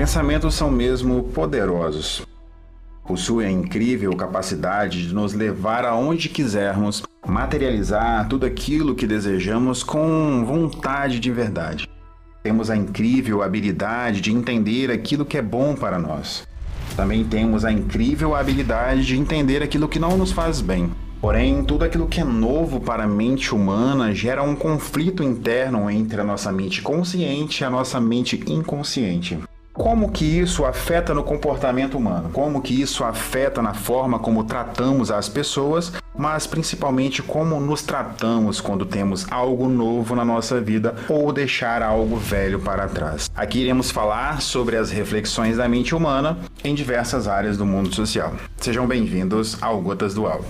pensamentos são mesmo poderosos. Possuem a incrível capacidade de nos levar aonde quisermos, materializar tudo aquilo que desejamos com vontade de verdade. Temos a incrível habilidade de entender aquilo que é bom para nós. Também temos a incrível habilidade de entender aquilo que não nos faz bem. Porém, tudo aquilo que é novo para a mente humana gera um conflito interno entre a nossa mente consciente e a nossa mente inconsciente. Como que isso afeta no comportamento humano? Como que isso afeta na forma como tratamos as pessoas, mas principalmente como nos tratamos quando temos algo novo na nossa vida ou deixar algo velho para trás? Aqui iremos falar sobre as reflexões da mente humana em diversas áreas do mundo social. Sejam bem-vindos ao Gotas do Alvo.